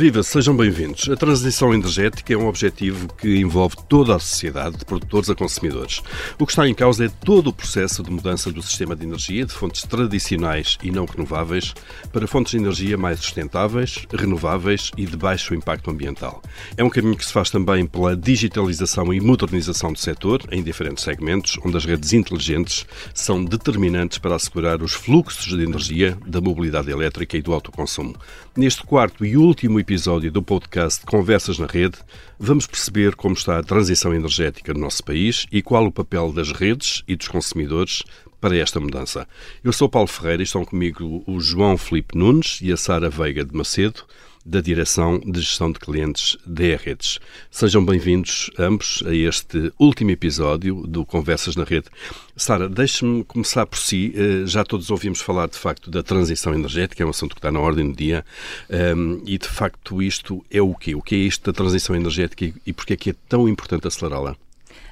Viva, sejam bem-vindos. A transição energética é um objetivo que envolve toda a sociedade, de produtores a consumidores. O que está em causa é todo o processo de mudança do sistema de energia de fontes tradicionais e não renováveis para fontes de energia mais sustentáveis, renováveis e de baixo impacto ambiental. É um caminho que se faz também pela digitalização e modernização do setor em diferentes segmentos, onde as redes inteligentes são determinantes para assegurar os fluxos de energia, da mobilidade elétrica e do autoconsumo. Neste quarto e último episódio do podcast Conversas na Rede, vamos perceber como está a transição energética no nosso país e qual o papel das redes e dos consumidores para esta mudança. Eu sou Paulo Ferreira e estão comigo o João Felipe Nunes e a Sara Veiga de Macedo da Direção de Gestão de Clientes da Redes. Sejam bem-vindos ambos a este último episódio do Conversas na Rede. Sara, deixe-me começar por si. Eh, já todos ouvimos falar, de facto, da transição energética, é um assunto que está na ordem do dia. Ehm, e, de facto, isto é o quê? O que é isto da transição energética e porquê é que é tão importante acelerá-la?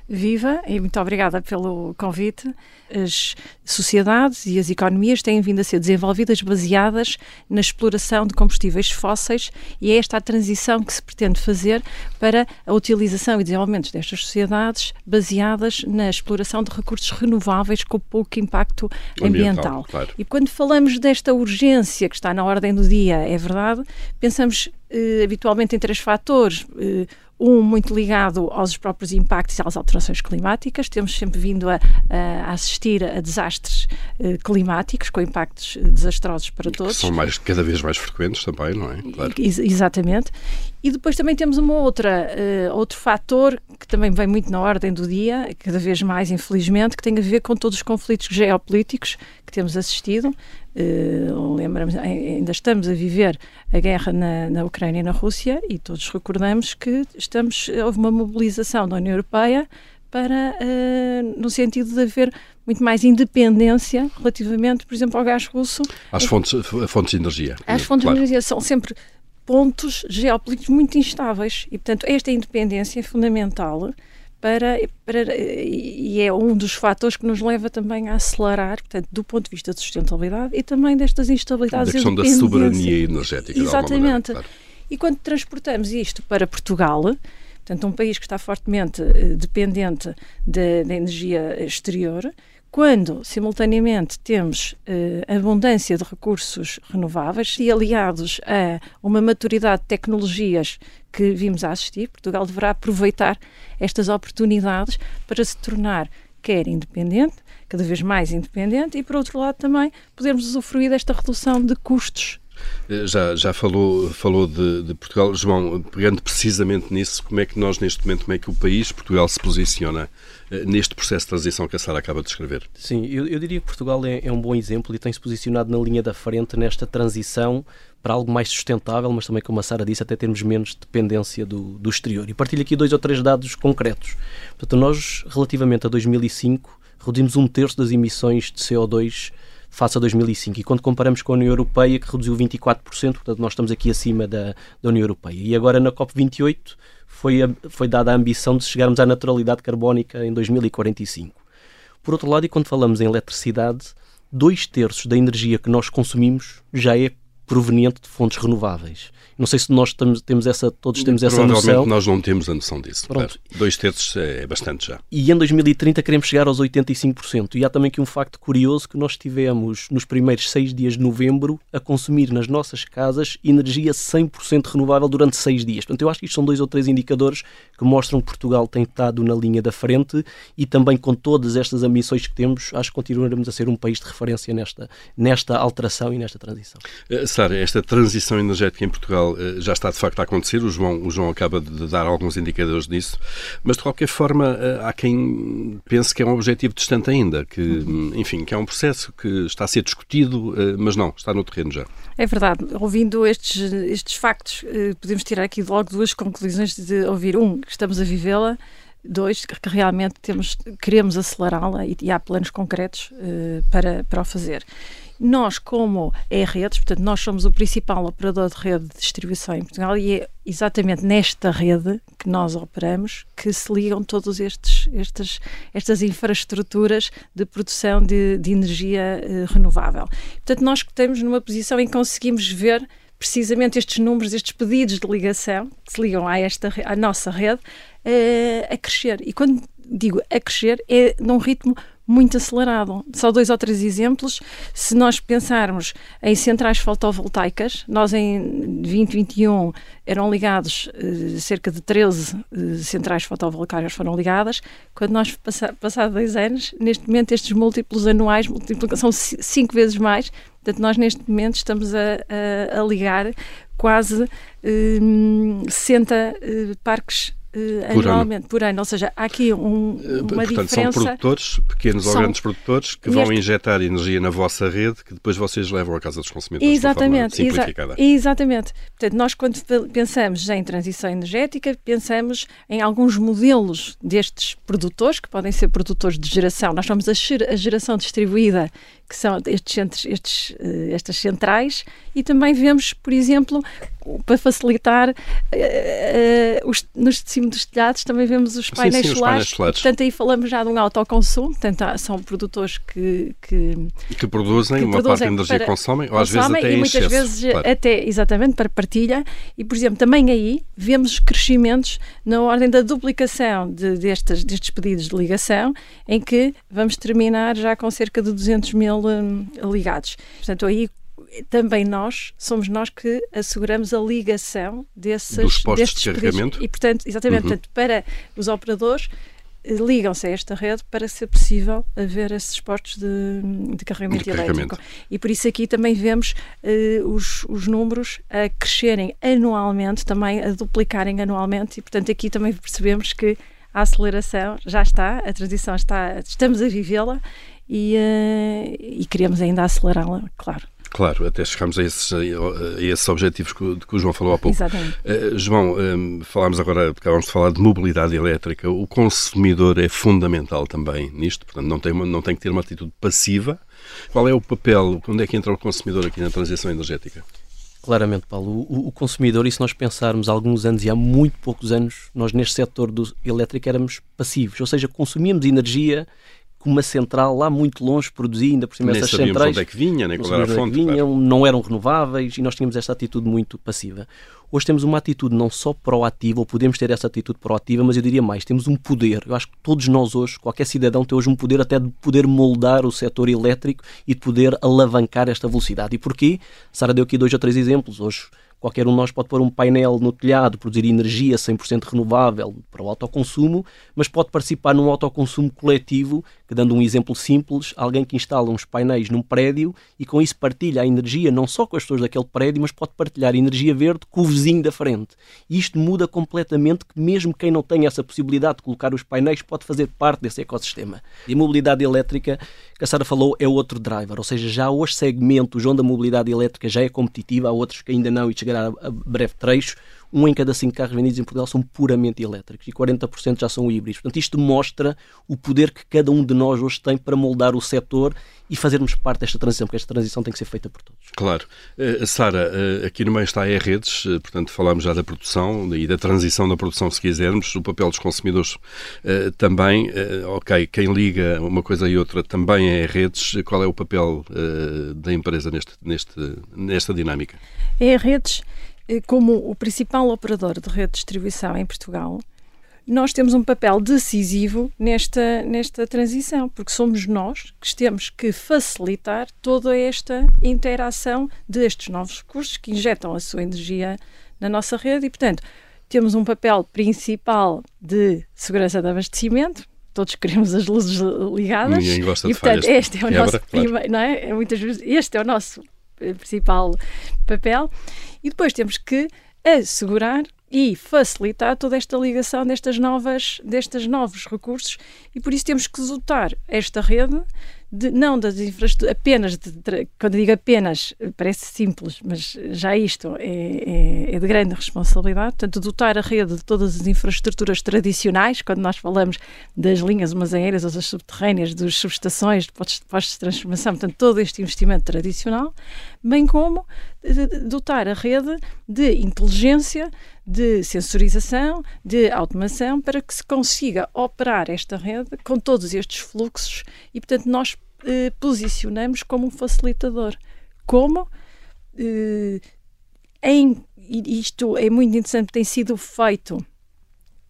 Viva e muito obrigada pelo convite. As sociedades e as economias têm vindo a ser desenvolvidas baseadas na exploração de combustíveis fósseis e é esta a transição que se pretende fazer para a utilização e desenvolvimento destas sociedades baseadas na exploração de recursos renováveis com pouco impacto ambiental. ambiental. Claro. E quando falamos desta urgência que está na ordem do dia, é verdade, pensamos eh, habitualmente em três fatores. Eh, um muito ligado aos próprios impactos e às alterações climáticas. Temos sempre vindo a, a assistir a desastres uh, climáticos com impactos eh, desastrosos para todos. São mais, cada vez mais frequentes também, não é? Claro. Ex exatamente. E depois também temos uma outra, uh, outro fator que também vem muito na ordem do dia, cada vez mais, infelizmente, que tem a ver com todos os conflitos geopolíticos que temos assistido. Uh, lembramos, ainda estamos a viver a guerra na, na Ucrânia e na Rússia e todos recordamos que estamos, houve uma mobilização da União Europeia para, uh, no sentido de haver muito mais independência relativamente, por exemplo, ao gás russo. Às fontes, fontes de energia. As fontes claro. de energia são sempre pontos geopolíticos muito instáveis e, portanto, esta independência é fundamental para, para, e é um dos fatores que nos leva também a acelerar, portanto, do ponto de vista de sustentabilidade e também destas instabilidades. Da questão da soberania energética. Exatamente. Maneira, claro. E quando transportamos isto para Portugal, portanto, um país que está fortemente eh, dependente da energia exterior, quando, simultaneamente, temos eh, abundância de recursos renováveis e aliados a uma maturidade de tecnologias que vimos a assistir, Portugal deverá aproveitar estas oportunidades para se tornar quer independente, cada vez mais independente, e, por outro lado, também podermos usufruir desta redução de custos já, já falou, falou de, de, Portugal. João, pegando precisamente nisso, como é que nós, neste momento, como é que o país, Portugal, se posiciona eh, neste processo de transição que a Sara acaba de descrever? Sim, eu, eu diria que Portugal é, é, um bom exemplo e tem-se posicionado na linha da frente nesta transição para algo mais sustentável, mas também, como a Sara disse, até termos menos dependência do, do exterior. E partilho aqui dois ou três dados concretos. Portanto, nós, relativamente a 2005, reduzimos um terço das emissões de CO2 face a 2005. E quando comparamos com a União Europeia, que reduziu 24%, portanto, nós estamos aqui acima da, da União Europeia. E agora na COP28 foi, foi dada a ambição de chegarmos à naturalidade carbónica em 2045. Por outro lado, e quando falamos em eletricidade, dois terços da energia que nós consumimos já é proveniente de fontes renováveis. Não sei se nós temos, temos essa, todos temos essa noção. Provavelmente nós não temos a noção disso. Pronto. Dois terços é bastante já. E em 2030 queremos chegar aos 85%. E há também aqui um facto curioso que nós tivemos nos primeiros seis dias de novembro a consumir nas nossas casas energia 100% renovável durante seis dias. Portanto, eu acho que isto são dois ou três indicadores que mostram que Portugal tem estado na linha da frente e também com todas estas ambições que temos, acho que continuaremos a ser um país de referência nesta, nesta alteração e nesta transição. Uh, Esta transição energética em Portugal eh, já está de facto a acontecer, o João, o João acaba de dar alguns indicadores disso, mas de qualquer forma eh, há quem pense que é um objetivo distante ainda, que, enfim, que é um processo que está a ser discutido, eh, mas não, está no terreno já. É verdade, ouvindo estes, estes factos, podemos tirar aqui logo duas conclusões de ouvir. Um, que estamos a vivê-la, dois, que realmente temos, queremos acelerá-la e, e, há planos concretos uh, para, para o fazer. Nós, como é redes, portanto, nós somos o principal operador de rede de distribuição em Portugal e é exatamente nesta rede que nós operamos que se ligam todas estas, estas infraestruturas de produção de, de energia uh, renovável. Portanto, nós estamos numa posição em que conseguimos ver precisamente estes números, estes pedidos de ligação que se ligam a esta à nossa rede uh, a crescer. E quando digo a crescer, é num ritmo muito acelerado. Só dois ou três exemplos. Se nós pensarmos em centrais fotovoltaicas, nós em 2021 eram ligados eh, cerca de 13 eh, centrais fotovoltaicas foram ligadas. Quando nós passa, passados dois anos, neste momento estes múltiplos anuais são cinco vezes mais. Portanto, nós neste momento estamos a, a, a ligar quase eh, 60 eh, parques por anualmente, ano. por ano. Ou seja, há aqui um, eh, uma Portanto, diferença. São produtores, pequenos são... ou grandes produtores, que vão injetar energia na vossa rede que depois vocês levam à casa dos consumidores. Exatamente. Exa exatamente. Portanto, nós quando pensamos em transição energética, pensamos em alguns modelos destes produtores, que podem ser produtores de geração. Nós chamamos a geração distribuída que são estes, centros, estes, uh, estas centrais, e também vemos, por exemplo, para facilitar, uh, uh, os, nos cima dos telhados também vemos os painéis, sim, sim, solares. Os painéis solares. Portanto, aí falamos já de um autoconsumo, portanto, são produtores que... Que, que produzem, que uma parte da energia consomem, ou às vezes até e muitas excesso, vezes claro. até, exatamente, para partilha, e, por exemplo, também aí vemos crescimentos na ordem da duplicação de, destes, destes pedidos de ligação, em que vamos terminar já com cerca de 200 mil Hum, ligados. Portanto, aí também nós, somos nós que asseguramos a ligação desses, Dos postos de carregamento. E, portanto, exatamente, uhum. portanto, para os operadores, eh, ligam-se a esta rede para ser possível haver esses postos de, de carregamento de elétrico. Carregamento. E por isso aqui também vemos uh, os, os números a crescerem anualmente, também a duplicarem anualmente, e portanto aqui também percebemos que a aceleração já está, a transição está, estamos a vivê-la e, uh, e queremos ainda acelerá-la, claro. Claro, até chegarmos a esses, a esses objetivos que, que o João falou há pouco. Exatamente. Uh, João, um, falámos agora, acabamos de falar de mobilidade elétrica. O consumidor é fundamental também nisto, portanto, não tem, não tem que ter uma atitude passiva. Qual é o papel, onde é que entra o consumidor aqui na transição energética? Claramente, Paulo. O, o, consumidor, e se nós pensarmos há alguns anos e há muito poucos anos, nós neste setor do elétrico éramos passivos, ou seja, consumíamos energia que uma central lá muito longe produzia, ainda por cima nem essas centrais. onde é que vinha, nem qual era a fonte. Vinham, claro. Não eram renováveis e nós tínhamos esta atitude muito passiva. Hoje temos uma atitude não só proativa, ou podemos ter essa atitude proativa, mas eu diria mais, temos um poder. Eu acho que todos nós hoje, qualquer cidadão tem hoje um poder até de poder moldar o setor elétrico e de poder alavancar esta velocidade. E porquê? Sara deu aqui dois ou três exemplos. Hoje Qualquer um de nós pode pôr um painel no telhado, produzir energia 100% renovável para o autoconsumo, mas pode participar num autoconsumo coletivo, que dando um exemplo simples, alguém que instala uns painéis num prédio e com isso partilha a energia não só com as pessoas daquele prédio, mas pode partilhar energia verde com o vizinho da frente. E isto muda completamente que mesmo quem não tenha essa possibilidade de colocar os painéis pode fazer parte desse ecossistema. E a mobilidade elétrica, que a Sara falou, é outro driver, ou seja, já há hoje segmentos onde a mobilidade elétrica já é competitiva, há outros que ainda não e chegará a breve trecho, um em cada cinco carros vendidos em Portugal são puramente elétricos e 40% já são híbridos. Portanto, isto mostra o poder que cada um de nós hoje tem para moldar o setor e fazermos parte desta transição, porque esta transição tem que ser feita por todos. Claro. Uh, Sara, uh, aqui no meio está a E-Redes, uh, portanto falámos já da produção e da transição da produção, se quisermos, o papel dos consumidores também. ok, quem liga uma coisa e outra também é E-Redes. Qual é o papel da empresa neste, neste, nesta dinâmica? E-Redes eh, como o principal operador de rede de distribuição em Portugal, nós temos um papel decisivo nesta, nesta transição, porque somos nós que temos que facilitar toda esta interação destes novos recursos que injetam a sua energia na nossa rede e, portanto, temos um papel principal de segurança de abastecimento. Todos queremos as luzes ligadas. Ninguém gosta e, de portanto, falhas este é o nosso primeiro, não é? Muitas vezes este é o nosso eh, principal papel. E depois temos que assegurar e facilitar toda esta ligação destas novas, destes novos recursos. E por isso temos que dotar esta rede de, não das infraestruturas, apenas, de, quando digo apenas, parece simples, mas já isto é, é, é, de grande responsabilidade, portanto, dotar a rede de todas as infraestruturas tradicionais, quando nós falamos das linhas armazénias ou das subterrâneas, das subestações, de postos de transformação, portanto, todo este investimento tradicional, bem como dotar a rede de inteligência, de sensorização, de automação, para que se consiga operar esta rede com todos estes fluxos e, portanto, nós eh, posicionamos como um facilitador. Como? Eh, em, isto é muito interessante, tem sido feito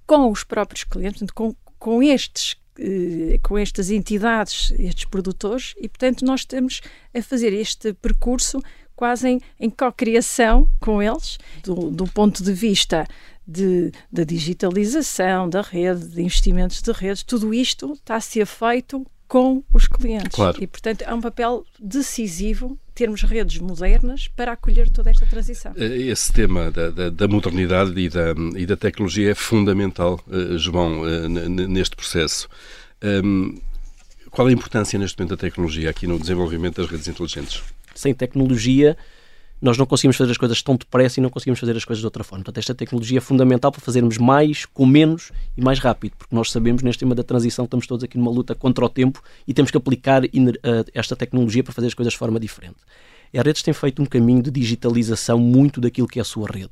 com os próprios clientes, com, com estes eh, com estas entidades, estes produtores, e portanto nós estamos a fazer este percurso quase em, em co-criação com eles, do, do, ponto de vista de, da digitalização da rede, de investimentos de redes, tudo isto está a ser feito com os clientes. Claro. E, portanto, é um papel decisivo termos redes modernas para acolher toda esta transição. Eh, esse tema da, da, da modernidade e da, e da, tecnologia é fundamental, uh, João, uh, neste processo. Um, qual a importância neste momento da tecnologia aqui no desenvolvimento das redes inteligentes? Sem tecnologia, nós não conseguimos fazer as coisas tão depressa e não conseguimos fazer as coisas de outra forma. Portanto, esta tecnologia é fundamental para fazermos mais, com menos e mais rápido, porque nós sabemos, neste tema da transição, estamos todos aqui numa luta contra o tempo e temos que aplicar esta tecnologia para fazer as coisas de forma diferente. A Redes tem feito um caminho de digitalização muito daquilo que é a sua rede.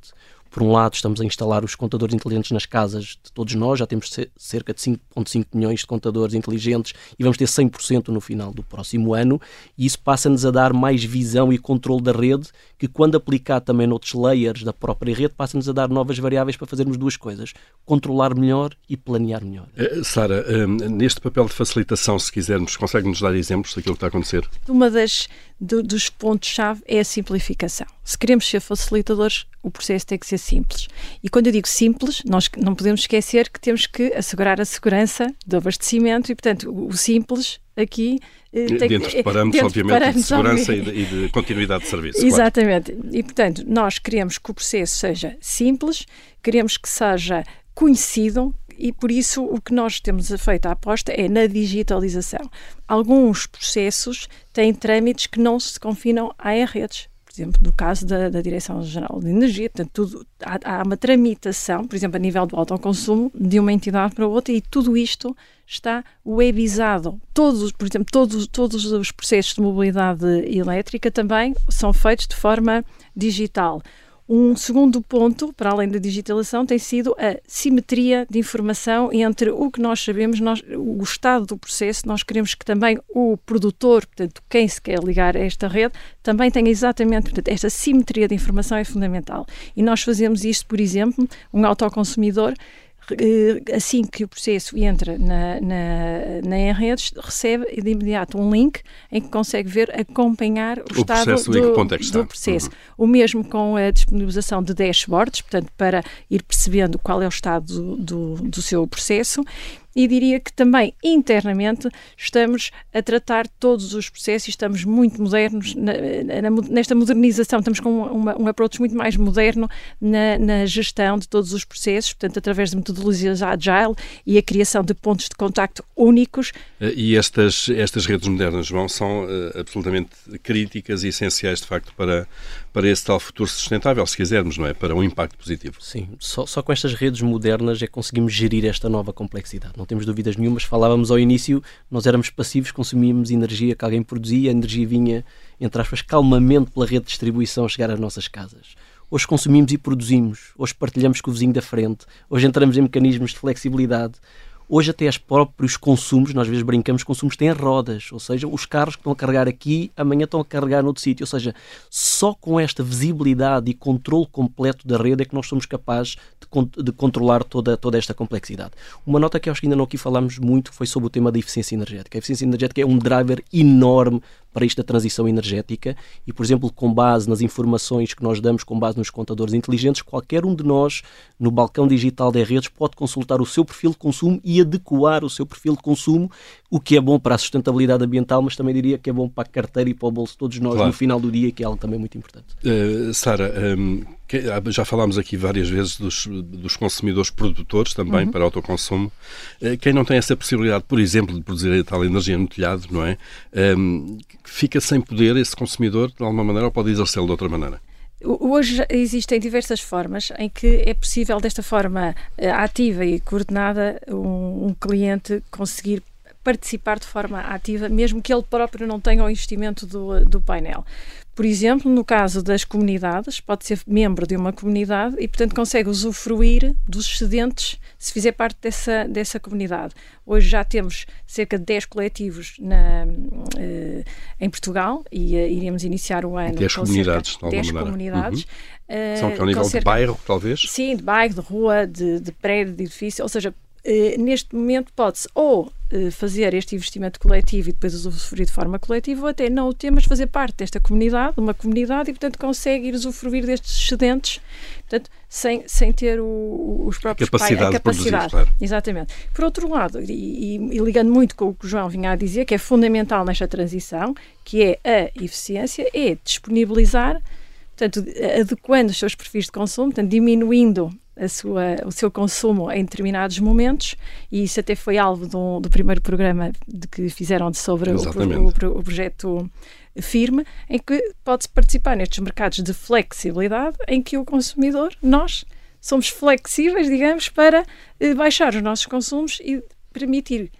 Por um lado, estamos a instalar os contadores inteligentes nas casas de todos nós, já temos cerca de 5,5 milhões de contadores inteligentes e vamos ter 100% no final do próximo ano, e isso passa-nos a dar mais visão e controle da rede, que quando aplicado também noutros layers da própria rede, passa-nos a dar novas variáveis para fazermos duas coisas: controlar melhor e planear melhor. Uh, Sara, uh, neste papel de facilitação, se quisermos, consegue-nos dar exemplos daquilo que está a acontecer? Uma das do, dos pontos-chave é a simplificação. Se queremos ser facilitadores, o processo tem que ser simples. E quando eu digo simples, nós não podemos esquecer que temos que assegurar a segurança do abastecimento e, portanto, o simples aqui eh, tem, dentro de parâmetros, dentro obviamente, de, parâmetros, de segurança e de, e de, continuidade de serviço. Exatamente. Claro. E, portanto, nós queremos que o processo seja simples, queremos que seja conhecido, e por isso o que nós temos feito a aposta é na digitalização. Alguns processos têm trâmites que não se confinam a redes. Por exemplo, no caso da, da Direção-Geral de Energia, portanto, tudo, há, há, uma tramitação, por exemplo, a nível do autoconsumo, de uma entidade para outra, e tudo isto está webizado. Todos, por exemplo, todos, todos os processos de mobilidade elétrica também são feitos de forma digital. Um segundo ponto, para além da digitalização, tem sido a simetria de informação entre o que nós sabemos, nós, o estado do processo. Nós queremos que também o produtor, portanto, quem se quer ligar a esta rede, também tenha exatamente, portanto, esta simetria de informação é fundamental. E nós fazemos isto, por exemplo, um autoconsumidor assim que o processo entra na, na, na recebe de imediato um link em que consegue ver, acompanhar o, o estado processo do, é do processo. Uhum. O mesmo com a disponibilização de dashboards, portanto, para ir percebendo qual é o estado do, do, do seu processo e diria que também internamente estamos a tratar todos os processos estamos muito modernos na, na, nesta modernização, estamos com uma, um approach muito mais moderno na, na, gestão de todos os processos, portanto, através de metodologias agile e a criação de pontos de contacto únicos. Eh, e estas, estas redes modernas, João, são uh, absolutamente críticas e essenciais, de facto, para, para esse tal futuro sustentável, se quisermos, não é? Para um impacto positivo. Sim, só, só com estas redes modernas é que conseguimos gerir esta nova complexidade. Não temos dúvidas nenhumas. Falávamos ao início, nós éramos passivos, consumíamos energia que alguém produzia, a energia vinha, entre aspas, calmamente pela rede de distribuição chegar às nossas casas. Hoje consumimos e produzimos, hoje partilhamos com o vizinho da frente, hoje entramos em mecanismos de flexibilidade, Hoje até os próprios consumos, nós às vezes brincamos, consumos têm rodas, ou seja, os carros que estão a carregar aqui, amanhã estão a carregar noutro sítio, ou seja, só com esta visibilidade e controle completo da rede é que nós somos capazes de, de controlar toda, toda esta complexidade. Uma nota que acho que ainda não aqui falamos muito foi sobre o tema da eficiência energética. A eficiência energética é um driver enorme para isto da transição energética e, por exemplo, com base nas informações que nós damos, com base nos contadores inteligentes, qualquer um de nós, no balcão digital das redes, pode consultar o seu perfil de consumo e adequar o seu perfil de consumo, o que é bom para a sustentabilidade ambiental, mas também diria que é bom para a carteira e para o bolso de todos nós claro. no final do dia, que é algo também muito importante. Uh, Sara, um, já falámos aqui várias vezes dos, dos consumidores produtores também uhum. para autoconsumo. Uh, quem não tem essa possibilidade, por exemplo, de produzir a tal energia no telhado, não é? Um, fica sem poder esse consumidor de alguma maneira ou pode exercê-lo de outra maneira? Hoje existem diversas formas em que é possível, desta forma eh, ativa e coordenada, um, um cliente conseguir participar de forma ativa, mesmo que ele próprio não tenha o investimento do, do painel. Por exemplo, no caso das comunidades, pode ser membro de uma comunidade e, portanto, consegue usufruir dos excedentes se fizer parte dessa, dessa comunidade. Hoje já temos cerca de 10 coletivos na, uh, em Portugal e uh, iremos iniciar o ano 10 comunidades, cerca, 10 comunidades. Uhum. São que ao nível cerca, de bairro, talvez? Sim, de bairro, de rua, de, de prédio, de edifício, ou seja, Uh, neste momento pode-se ou uh, fazer este investimento coletivo e depois usufruir de forma coletiva, ou até não o ter, mas fazer parte desta comunidade, uma comunidade, e portanto consegue ir usufruir destes excedentes, portanto, sem, sem ter o, os próprios a capacidade. Pais, a capacidade. Produzir, claro. Exatamente. Por outro lado, e, e, e, ligando muito com o que o João vinha a dizer, que é fundamental nesta transição, que é a eficiência, é disponibilizar, portanto, adequando os seus perfis de consumo, portanto, diminuindo sua, o seu consumo em determinados momentos, e isso até foi alvo do, do primeiro programa de que fizeram sobre o, o, o, projeto Firme, em que pode-se participar nestes mercados de flexibilidade, em que o consumidor, nós, somos flexíveis, digamos, para eh, baixar os nossos consumos e permitir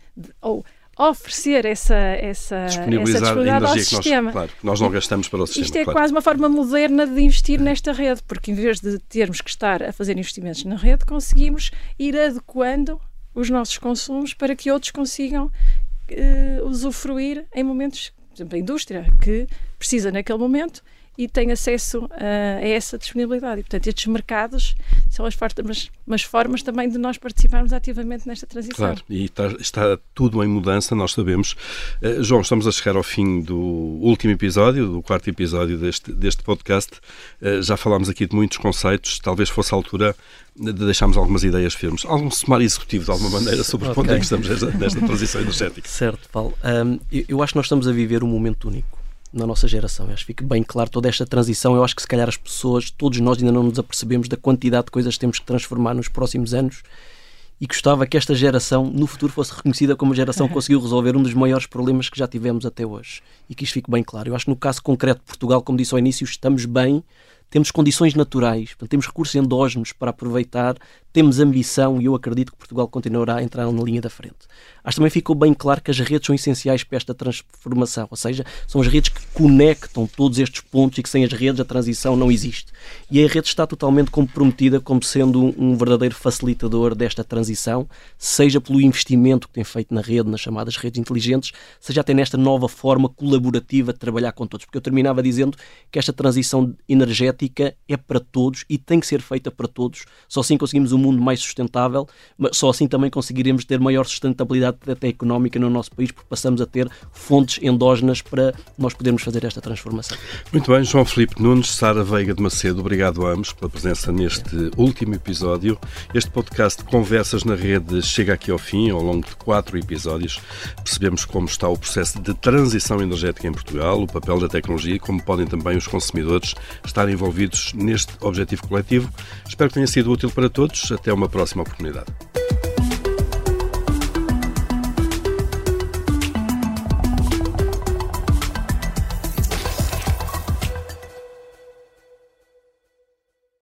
ou oferecer essa, essa, disponibilizar essa disponibilidade ao sistema. Nós, claro, nós não gastamos para o sistema. Isto é claro. quase uma forma moderna de investir nesta rede, porque em vez de termos que estar a fazer investimentos na rede, conseguimos ir adequando os nossos consumos para que outros consigam uh, usufruir em momentos, por exemplo, a indústria, que precisa naquele momento e tem acesso a, a essa disponibilidade. E, portanto, estes mercados são as formas, mas formas também de nós participarmos ativamente nesta transição. Claro, e está, está tudo em mudança, nós sabemos. Uh, João, estamos a chegar ao fim do último episódio, do quarto episódio deste, deste podcast. Uh, já falámos aqui de muitos conceitos, talvez fosse a altura de deixarmos algumas ideias firmes. Algum sumário executivo, de alguma maneira, sobre okay. onde é que estamos nesta, nesta transição energética. Certo, Paulo. Um, eu, eu acho que nós estamos a viver um momento único na nossa geração. Eu acho que fica bem claro toda esta transição. Eu acho que se calhar as pessoas, todos nós ainda não nos apercebemos da quantidade de coisas que temos que transformar nos próximos anos e gostava que esta geração no futuro fosse reconhecida como a geração que conseguiu resolver um dos maiores problemas que já tivemos até hoje e que isto fique bem claro. Eu acho que no caso concreto de Portugal, como disse ao início, estamos bem, temos condições naturais, temos recursos endógenos para aproveitar, temos ambição e eu acredito que Portugal continuará a entrar na linha da frente. Acho também ficou bem claro que as redes são essenciais para esta transformação, ou seja, são as redes que conectam todos estes pontos e que sem as redes a transição não existe. E a rede está totalmente comprometida como sendo um verdadeiro facilitador desta transição, seja pelo investimento que tem feito na rede, nas chamadas redes inteligentes, seja até nesta nova forma colaborativa de trabalhar com todos. Porque eu terminava dizendo que esta transição energética é para todos e tem que ser feita para todos. Só assim conseguimos um mundo mais sustentável, mas só assim também conseguiremos ter maior sustentabilidade até económica no nosso país, porque passamos a ter fontes endógenas para nós podermos fazer esta transformação. Muito bem, João Filipe Nunes, Sara Veiga de Macedo, obrigado a ambos pela presença neste último episódio. Este podcast Conversas na Rede chega aqui ao fim, ao longo de quatro episódios. Percebemos como está o processo de transição energética em Portugal, o papel da tecnologia e como podem também os consumidores estar envolvidos neste objetivo coletivo. Espero que tenha sido útil para todos até uma próxima oportunidade.